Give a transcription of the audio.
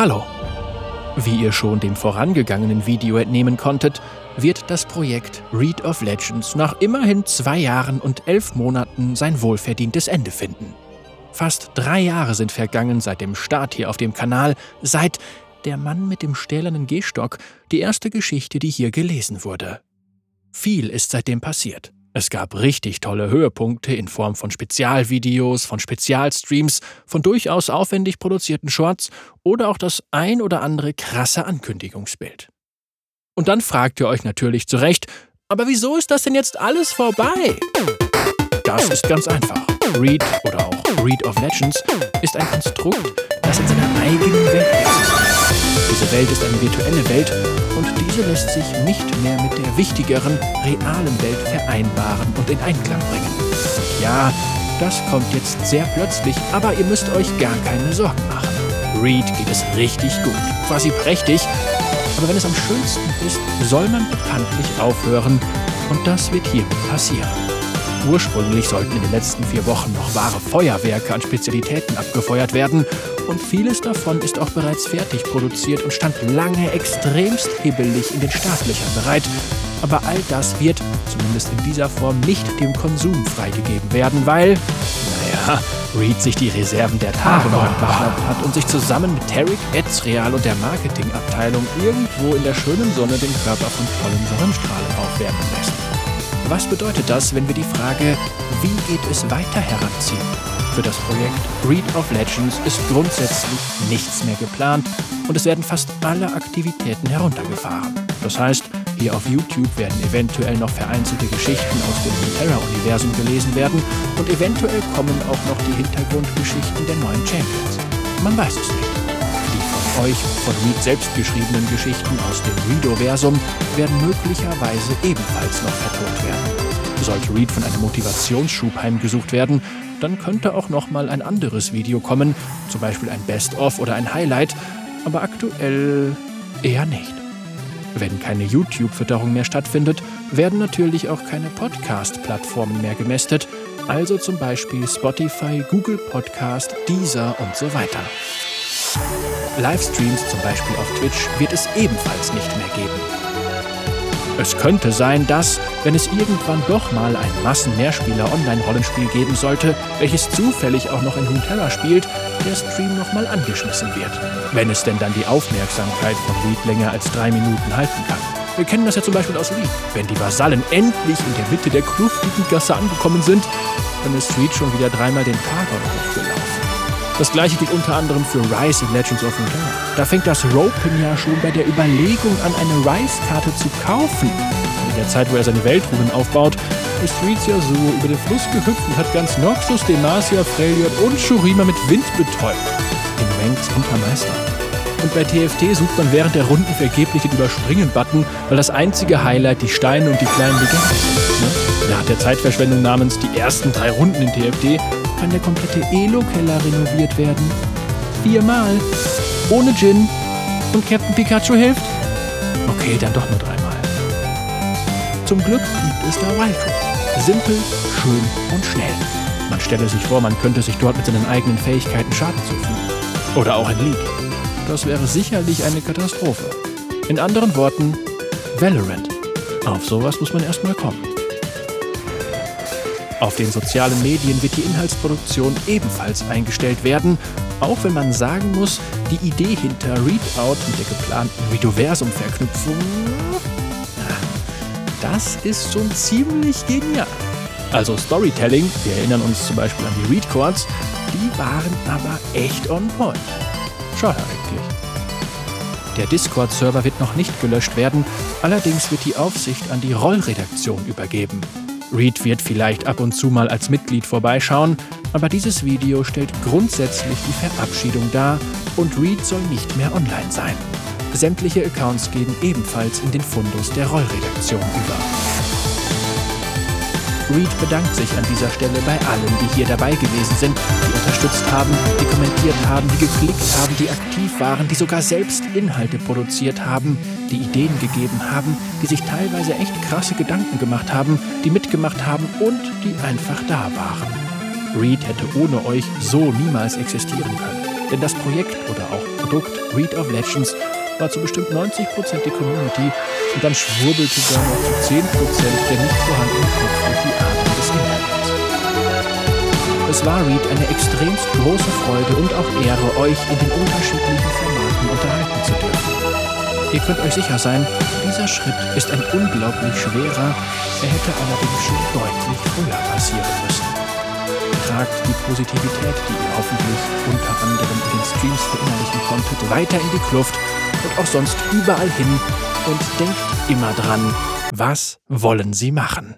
Hallo. Wie ihr schon dem vorangegangenen Video entnehmen konntet, wird das Projekt Read of Legends nach immerhin zwei Jahren und elf Monaten sein wohlverdientes Ende finden. Fast drei Jahre sind vergangen seit dem Start hier auf dem Kanal, seit Der Mann mit dem stählernen Gehstock, die erste Geschichte, die hier gelesen wurde. Viel ist seitdem passiert. Es gab richtig tolle Höhepunkte in Form von Spezialvideos, von Spezialstreams, von durchaus aufwendig produzierten Shorts oder auch das ein oder andere krasse Ankündigungsbild. Und dann fragt ihr euch natürlich zu Recht, aber wieso ist das denn jetzt alles vorbei? Das ist ganz einfach. Read oder auch Read of Legends ist ein Konstrukt, das in seiner eigenen Welt existiert. Diese Welt ist eine virtuelle Welt und diese lässt sich nicht mehr mit der wichtigeren, realen Welt vereinbaren und in Einklang bringen. Ja, das kommt jetzt sehr plötzlich, aber ihr müsst euch gar keine Sorgen machen. Read geht es richtig gut, quasi prächtig, aber wenn es am schönsten ist, soll man bekanntlich aufhören und das wird hiermit passieren. Ursprünglich sollten in den letzten vier Wochen noch wahre Feuerwerke an Spezialitäten abgefeuert werden und vieles davon ist auch bereits fertig produziert und stand lange extremst hibbelig in den Startlöchern bereit. Aber all das wird, zumindest in dieser Form, nicht dem Konsum freigegeben werden, weil, naja, Reed sich die Reserven der Tage noch entwaffnet hat und sich zusammen mit Tarek, Ezreal und der Marketingabteilung irgendwo in der schönen Sonne den Körper von tollen Sonnenstrahlen aufwärmen lässt. Was bedeutet das, wenn wir die Frage, wie geht es weiter heranziehen? Für das Projekt Read of Legends ist grundsätzlich nichts mehr geplant und es werden fast alle Aktivitäten heruntergefahren. Das heißt, hier auf YouTube werden eventuell noch vereinzelte Geschichten aus dem Terra-Universum gelesen werden und eventuell kommen auch noch die Hintergrundgeschichten der neuen Champions. Man weiß es nicht euch von Reed selbst geschriebenen Geschichten aus dem Readoversum werden möglicherweise ebenfalls noch vertont werden. Sollte Reed von einem Motivationsschub heimgesucht werden, dann könnte auch noch mal ein anderes Video kommen, zum Beispiel ein Best-of oder ein Highlight, aber aktuell eher nicht. Wenn keine YouTube-Fütterung mehr stattfindet, werden natürlich auch keine Podcast-Plattformen mehr gemästet, also zum Beispiel Spotify, Google Podcast, Deezer und so weiter. Livestreams, zum Beispiel auf Twitch, wird es ebenfalls nicht mehr geben. Es könnte sein, dass, wenn es irgendwann doch mal ein Massen-Mehrspieler-Online-Rollenspiel geben sollte, welches zufällig auch noch in Runeterra spielt, der Stream nochmal angeschmissen wird. Wenn es denn dann die Aufmerksamkeit von Reed länger als drei Minuten halten kann. Wir kennen das ja zum Beispiel aus Reed. Wenn die Vasallen endlich in der Mitte der kluftigen Gasse angekommen sind, dann ist Reed schon wieder dreimal den Paragon hochgelaufen. Das gleiche gilt unter anderem für Rise in Legends of Runeterra. Da fängt das Ropen ja schon bei der Überlegung an, eine Rise-Karte zu kaufen. In der Zeit, wo er seine Weltruhen aufbaut, ist ja so über den Fluss gehüpft und hat ganz Noxus, Demacia, Freljord und Shurima mit Wind betäubt. In Ranks Untermeister. Und bei TFT sucht man während der Runden vergeblich den Überspringen-Button, weil das einzige Highlight die Steine und die kleinen Legenden sind. Ne? Nach der Zeitverschwendung namens die ersten drei Runden in TFT kann der komplette Elo-Keller renoviert werden. Viermal. Ohne Gin. Und Captain Pikachu hilft? Okay, dann doch nur dreimal. Zum Glück gibt es da Raifu. Simpel, schön und schnell. Man stelle sich vor, man könnte sich dort mit seinen eigenen Fähigkeiten Schaden zufügen. Oder auch in League. Das wäre sicherlich eine Katastrophe. In anderen Worten, Valorant. Auf sowas muss man erstmal kommen. Auf den sozialen Medien wird die Inhaltsproduktion ebenfalls eingestellt werden, auch wenn man sagen muss, die Idee hinter Readout mit der geplanten Redoversum-Verknüpfung, das ist schon ziemlich genial. Also Storytelling, wir erinnern uns zum Beispiel an die Readcords, die waren aber echt on point. Schade eigentlich. Der Discord-Server wird noch nicht gelöscht werden, allerdings wird die Aufsicht an die Rollredaktion übergeben. Reed wird vielleicht ab und zu mal als Mitglied vorbeischauen, aber dieses Video stellt grundsätzlich die Verabschiedung dar und Reed soll nicht mehr online sein. Sämtliche Accounts gehen ebenfalls in den Fundus der Rollredaktion über. Reed bedankt sich an dieser Stelle bei allen, die hier dabei gewesen sind, die unterstützt haben, die kommentiert haben, die geklickt haben, die aktiv waren, die sogar selbst Inhalte produziert haben, die Ideen gegeben haben, die sich teilweise echt krasse Gedanken gemacht haben, die mitgemacht haben und die einfach da waren. Reed hätte ohne euch so niemals existieren können. Denn das Projekt oder auch Produkt Read of Legends war zu bestimmt 90% die Community und dann schwurbelte da noch zu 10% der nicht vorhandenen Kopf durch die Adern des Internets. Es war Read eine extremst große Freude und auch Ehre, euch in den unterschiedlichen Formaten unterhalten zu dürfen. Ihr könnt euch sicher sein, dieser Schritt ist ein unglaublich schwerer, er hätte allerdings schon deutlich früher passieren müssen. Tragt die Positivität, die ihr hoffentlich unter anderem in den Streams verinnerlichen konntet, weiter in die Kluft und auch sonst überall hin und denkt immer dran, was wollen sie machen?